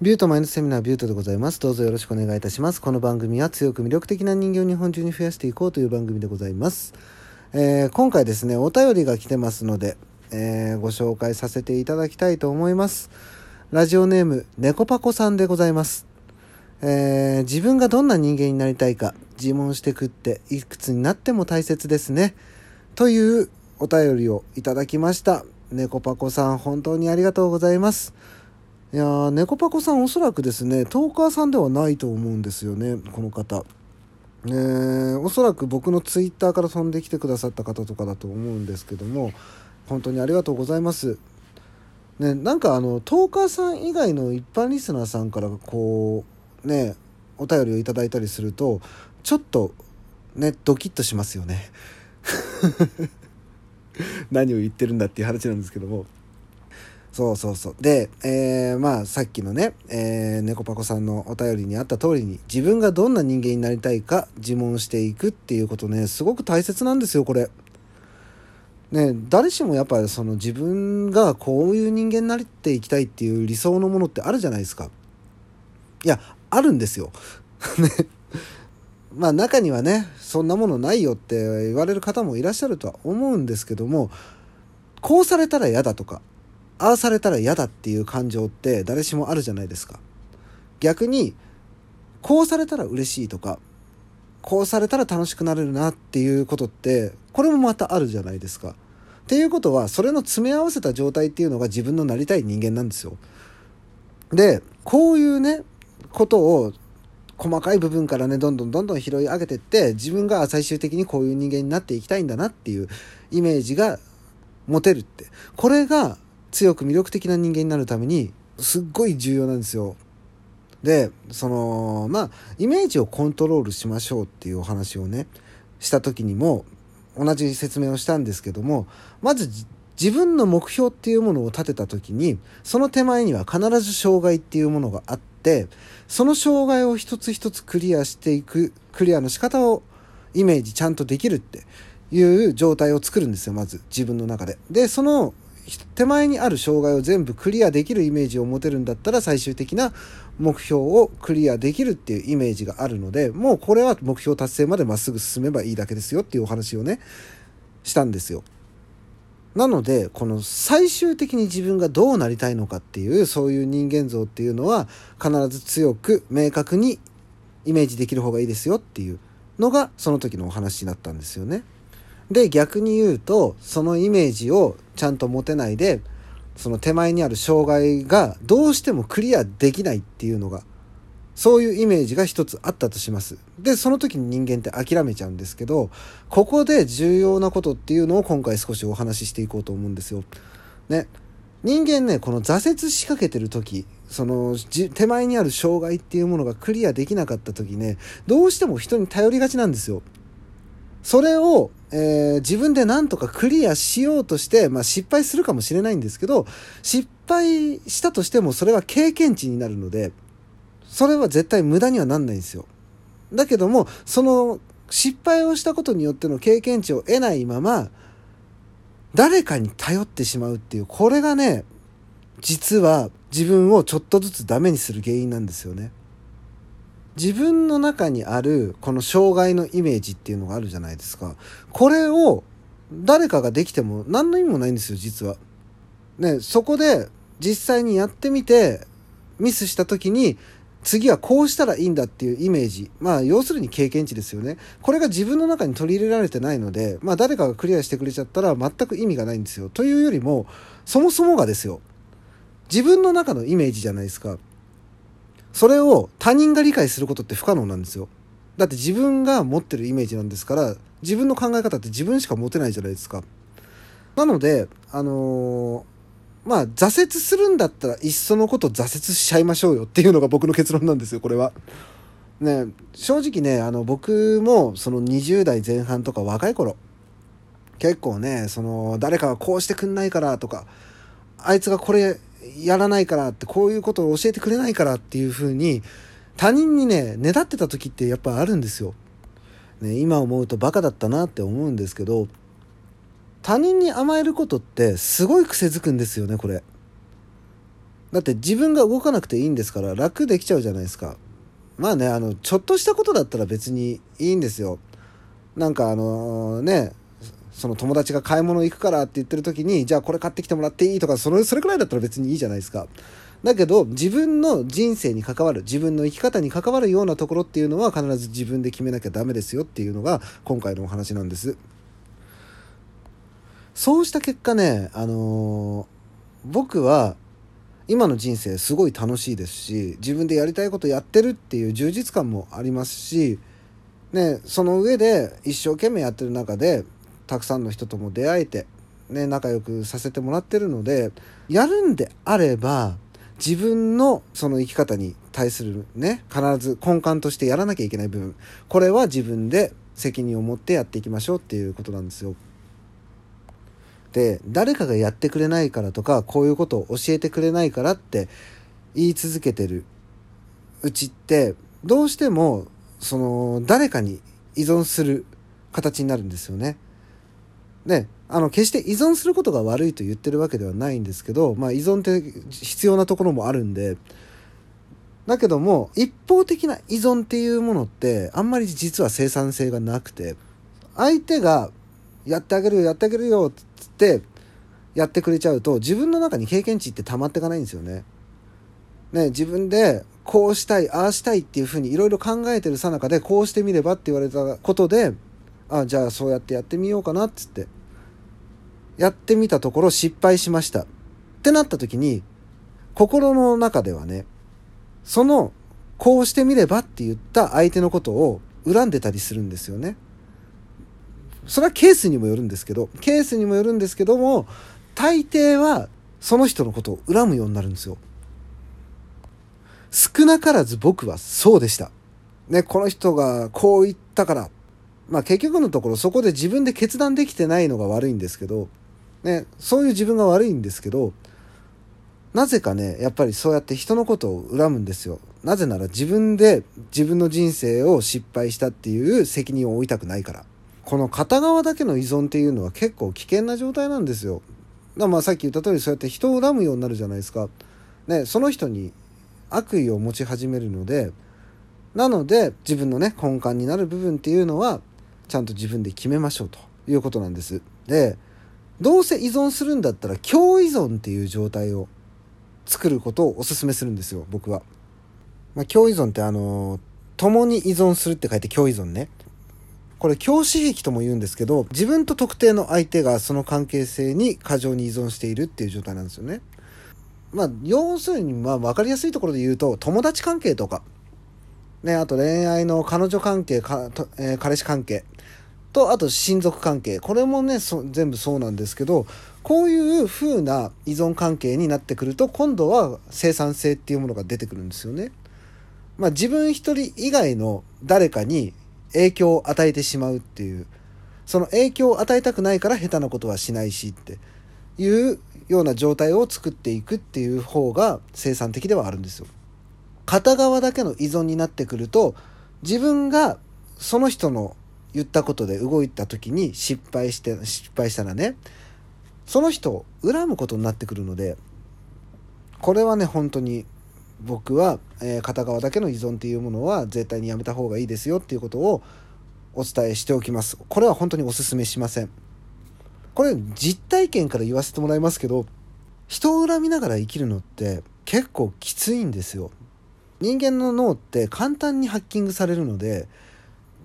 ビュートマインドセミナービュートでございます。どうぞよろしくお願いいたします。この番組は強く魅力的な人間を日本中に増やしていこうという番組でございます。えー今回ですね、お便りが来てますので、えーご紹介させていただきたいと思います。ラジオネーム、猫パコさんでございます。えー自分がどんな人間になりたいか自問してくっていくつになっても大切ですね。というお便りをいただきました。猫パコさん、本当にありがとうございます。いやー、猫パコさんおそらくですね、トーカーさんではないと思うんですよね、この方。えーおそらく僕のツイッターから飛んできてくださった方とかだと思うんですけども、本当にありがとうございます。ね、なんかあの、トーカーさん以外の一般リスナーさんからこう、ね、お便りをいただいたりすると、ちょっと、ね、ドキッとしますよね。何を言ってるんだっていう話なんですけども。そうそうそう。で、えーまあさっきのね、えー、猫パコさんのお便りにあった通りに、自分がどんな人間になりたいか自問していくっていうことね、すごく大切なんですよ、これ。ね、誰しもやっぱりその自分がこういう人間になっていきたいっていう理想のものってあるじゃないですか。いや、あるんですよ。ね。まあ中にはね、そんなものないよって言われる方もいらっしゃるとは思うんですけども、こうされたら嫌だとか、ああされたら嫌だっていう感情って誰しもあるじゃないですか。逆に、こうされたら嬉しいとか、こうされたら楽しくなれるなっていうことって、これもまたあるじゃないですか。っていうことは、それの詰め合わせた状態っていうのが自分のなりたい人間なんですよ。で、こういうね、ことを細かい部分からね、どんどんどんどん拾い上げてって、自分が最終的にこういう人間になっていきたいんだなっていうイメージが持てるって。これが強く魅力的な人間になるために、すっごい重要なんですよ。で、その、まあ、イメージをコントロールしましょうっていうお話をね、した時にも、同じ説明をしたんですけども、まず自分の目標っていうものを立てた時に、その手前には必ず障害っていうものがあって、その障害を一つ一つクリアしていく、クリアの仕方をイメージちゃんとできるっていう状態を作るんですよ、まず自分の中で。で、その手前にある障害を全部クリアできるイメージを持てるんだったら最終的な目標をクリアできるっていうイメージがあるのでもうこれは目標達成までまっすぐ進めばいいだけですよっていうお話をねしたんですよ。なのでこの最終的に自分がどうなりたいのかっていうそういう人間像っていうのは必ず強く明確にイメージできる方がいいですよっていうのがその時のお話になったんですよね。で逆に言うとそのイメージをちゃんと持てないでその手前にある障害がどうしてもクリアできないっていうのがそういうイメージが一つあったとします。でその時に人間って諦めちゃうんですけどここで重要なことっていうのを今回少しお話ししていこうと思うんですよ。ね人間ねこの挫折しかけてる時その手前にある障害っていうものがクリアできなかった時ねどうしても人に頼りがちなんですよ。それを、えー自分で何とかクリアしようとして、まあ、失敗するかもしれないんですけど失敗したとしてもそれは経験値になるのでそれは絶対無駄にはなんないんですよ。だけどもその失敗をしたことによっての経験値を得ないまま誰かに頼ってしまうっていうこれがね実は自分をちょっとずつダメにする原因なんですよね。自分の中にあるこの障害のイメージっていうのがあるじゃないですか。これを誰かができても何の意味もないんですよ、実は。ね、そこで実際にやってみてミスした時に次はこうしたらいいんだっていうイメージ。まあ要するに経験値ですよね。これが自分の中に取り入れられてないので、まあ誰かがクリアしてくれちゃったら全く意味がないんですよ。というよりも、そもそもがですよ。自分の中のイメージじゃないですか。それを他人が理解することって不可能なんですよ。だって自分が持ってるイメージなんですから、自分の考え方って自分しか持てないじゃないですか。なので、あのーまあ、挫折するんだったら、いっそのこと挫折しちゃいましょうよっていうのが僕の結論なんですよ、これは。ね、正直ね、あの、僕も、その20代前半とか若い頃、結構ね、その、誰かがこうしてくんないからとか、あいつがこれやらないからって、こういうことを教えてくれないからっていう風に、他人にね、ねだってた時ってやっぱあるんですよ。ね、今思うとバカだったなって思うんですけど、他人に甘えることってすごい癖づくんですよね、これ。だって自分が動かなくていいんですから楽できちゃうじゃないですかまあねあのちょっとしたことだったら別にいいんですよなんかあのねその友達が買い物行くからって言ってる時にじゃあこれ買ってきてもらっていいとかそれそれくらいだったら別にいいじゃないですか。だけど自分の人生に関わる自分の生き方に関わるようなところっていうのは必ず自分で決めなきゃダメですよっていうのが今回のお話なんです。そうした結果ねあのー、僕は今の人生すごい楽しいですし自分でやりたいことやってるっていう充実感もありますし、ね、その上で一生懸命やってる中でたくさんの人とも出会えて、ね、仲良くさせてもらってるのでやるんであれば自分のその生き方に対するね必ず根幹としてやらなきゃいけない部分これは自分で責任を持ってやっていきましょうっていうことなんですよ。で誰かがやってくれないからとかこういうことを教えてくれないからって言い続けてるうちってどうしてもその誰かに依存する形になるんですよね。であの決して依存することが悪いと言ってるわけではないんですけど、まあ、依存って必要なところもあるんでだけども一方的な依存っていうものってあんまり実は生産性がなくて相手がやってあげるよやってあげるよっつってやってくれちゃうと自分の中に経験値って溜まっていかないんですよね。ね自分でこうしたいああしたいっていうふうにいろいろ考えてるさなかでこうしてみればって言われたことであじゃあそうやってやってみようかなっつってやってみたところ失敗しましたってなった時に心の中ではねそのこうしてみればって言った相手のことを恨んでたりするんですよね。それはケースにもよるんですけどケースにもよるんですけども大抵はその人のことを恨むようになるんですよ。少なからず僕はそうでした。ね、この人がこう言ったからまあ結局のところそこで自分で決断できてないのが悪いんですけど、ね、そういう自分が悪いんですけど、なぜかね、やっぱりそうやって人のことを恨むんですよ。なぜなら自分で自分の人生を失敗したっていう責任を負いたくないから。この片側だけの依存っていうのは結構危険な状態なんですよ。だまあさっき言った通りそうやって人を恨むようになるじゃないですか。ね、その人に悪意を持ち始めるので、なので自分のね根幹になる部分っていうのはちゃんと自分で決めましょうということなんです。でどうせ依存するんだったら共依存っていう状態を作ることをお勧めするんですよ僕は。まあ、共依存ってあの共に依存するって書いて共依存ね。これ共視癖とも言うんですけど自分と特定の相手がその関係性に過剰に依存しているっていう状態なんですよね。まあ要するにまあ分かりやすいところで言うと友達関係とかね、あと恋愛の彼女関係か、えー、彼氏関係とあと親族関係これもね全部そうなんですけどこういう風な依存関係になってくると今度は生産性っていうものが出てくるんですよね。まあ、自分一人以外の誰かに影響を与えてしまうっていうその影響を与えたくないから下手なことはしないしっていうような状態を作っていくっていう方が生産的ではあるんですよ。片側だけの依存になってくると自分がその人の言ったことで動いた時に失敗して失敗したらねその人を恨むことになってくるのでこれはね本当に僕は、えー、片側だけの依存っていうものは絶対にやめた方がいいですよっていうことをお伝えしておきます。これは本当にお勧めしません。これ実体験から言わせてもらいますけど人を恨みながら生きるのって結構きついんですよ。人間の脳って簡単にハッキングされるので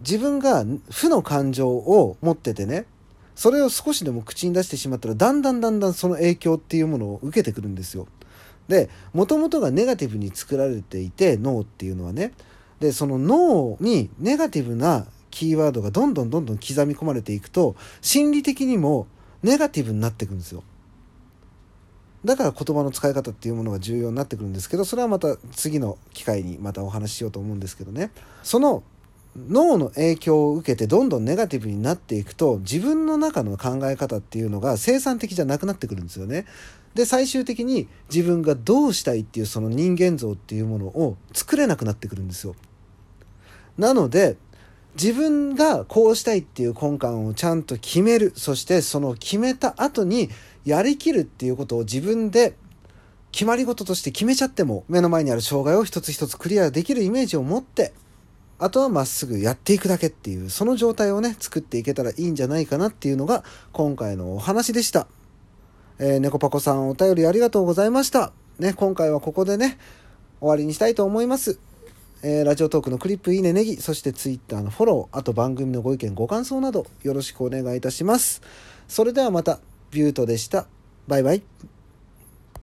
自分が負の感情を持っててねそれを少しでも口に出してしまったらだんだんだんだんその影響っていうものを受けてくるんですよ。でもともとがネガティブに作られていて脳っていうのはねでその脳にネガティブなキーワードがどんどんどんどん刻み込まれていくと心理的にもネガティブになっていくんですよ。だから言葉の使い方っていうものが重要になってくるんですけどそれはまた次の機会にまたお話ししようと思うんですけどねその脳の影響を受けてどんどんネガティブになっていくと自分の中の考え方っていうのが生産的じゃなくなってくるんですよね。で最終的に自分がどうしたいっていうその人間像っていうものを作れなくなってくるんですよ。なので自分がこうしたいっていう根幹をちゃんと決めるそしてその決めた後にやりきるっていうことを自分で決まり事として決めちゃっても目の前にある障害を一つ一つクリアできるイメージを持ってあとはまっすぐやっていくだけっていうその状態をね作っていけたらいいんじゃないかなっていうのが今回のお話でした。えー、猫パコさんお便りありがとうございました。ね、今回はここでね、終わりにしたいと思います。えー、ラジオトークのクリップいいねネギ、そして Twitter のフォロー、あと番組のご意見ご感想などよろしくお願いいたします。それではまた、ビュートでした。バイバイ。